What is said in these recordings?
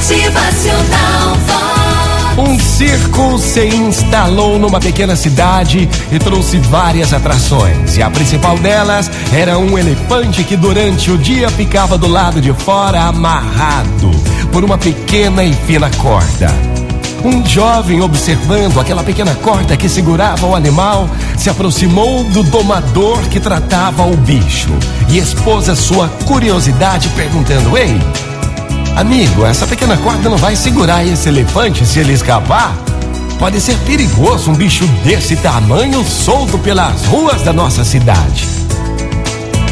Motivacional. Um circo se instalou numa pequena cidade e trouxe várias atrações. E a principal delas era um elefante que durante o dia ficava do lado de fora amarrado por uma pequena e fina corda. Um jovem, observando aquela pequena corda que segurava o animal, se aproximou do domador que tratava o bicho e expôs a sua curiosidade, perguntando: Ei, amigo, essa pequena corda não vai segurar esse elefante se ele escapar? Pode ser perigoso um bicho desse tamanho solto pelas ruas da nossa cidade.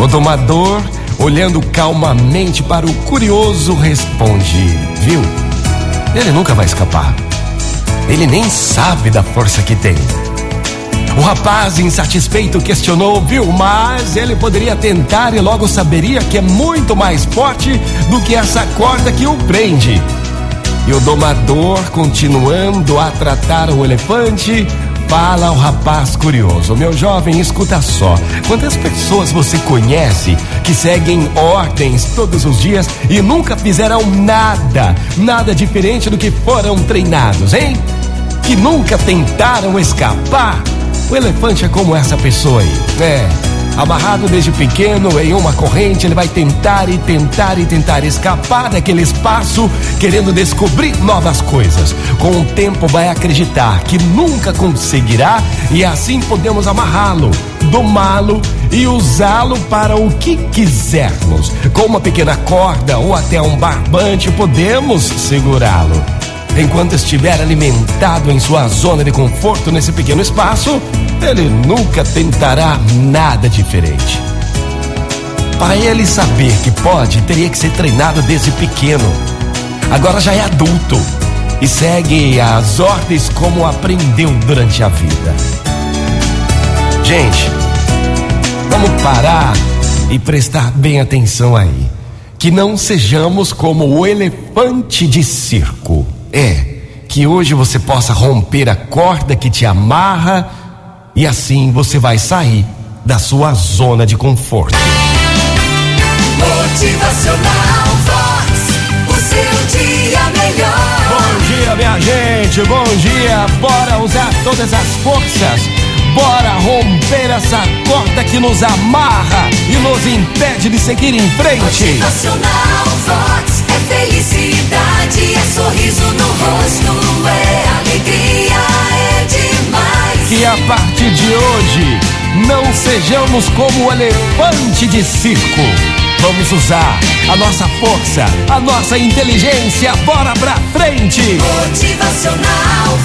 O domador, olhando calmamente para o curioso, responde: Viu? Ele nunca vai escapar. Ele nem sabe da força que tem. Rapaz, insatisfeito, questionou, viu? Mas ele poderia tentar e logo saberia que é muito mais forte do que essa corda que o prende. E o domador, continuando a tratar o elefante, fala ao rapaz curioso: Meu jovem, escuta só. Quantas pessoas você conhece que seguem ordens todos os dias e nunca fizeram nada, nada diferente do que foram treinados, hein? Que nunca tentaram escapar? O elefante é como essa pessoa aí, é. Amarrado desde pequeno em uma corrente, ele vai tentar e tentar e tentar escapar daquele espaço, querendo descobrir novas coisas. Com o tempo, vai acreditar que nunca conseguirá e assim podemos amarrá-lo, domá-lo e usá-lo para o que quisermos. Com uma pequena corda ou até um barbante, podemos segurá-lo. Enquanto estiver alimentado em sua zona de conforto nesse pequeno espaço, ele nunca tentará nada diferente. Para ele saber que pode, teria que ser treinado desde pequeno. Agora já é adulto e segue as ordens como aprendeu durante a vida. Gente, vamos parar e prestar bem atenção aí. Que não sejamos como o elefante de circo. É, que hoje você possa romper a corda que te amarra e assim você vai sair da sua zona de conforto. Motivacional Vox. O seu dia melhor. Bom dia, minha gente, bom dia. Bora usar todas as forças. Bora romper essa corda que nos amarra e nos impede de seguir em frente. Motivacional Vox. É felicidade, sorriso no rosto, é alegria, é demais. Que a partir de hoje não sejamos como o elefante de circo. Vamos usar a nossa força, a nossa inteligência. Bora pra frente! Motivacional